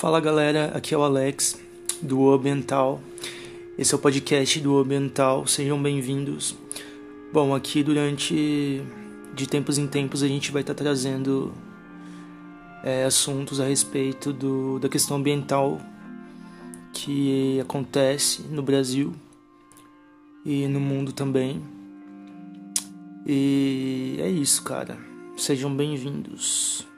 Fala galera, aqui é o Alex do O Ambiental. Esse é o podcast do O Ambiental, sejam bem-vindos. Bom, aqui durante de tempos em tempos a gente vai estar tá trazendo é, assuntos a respeito do, da questão ambiental que acontece no Brasil e no mundo também. E é isso, cara. Sejam bem-vindos.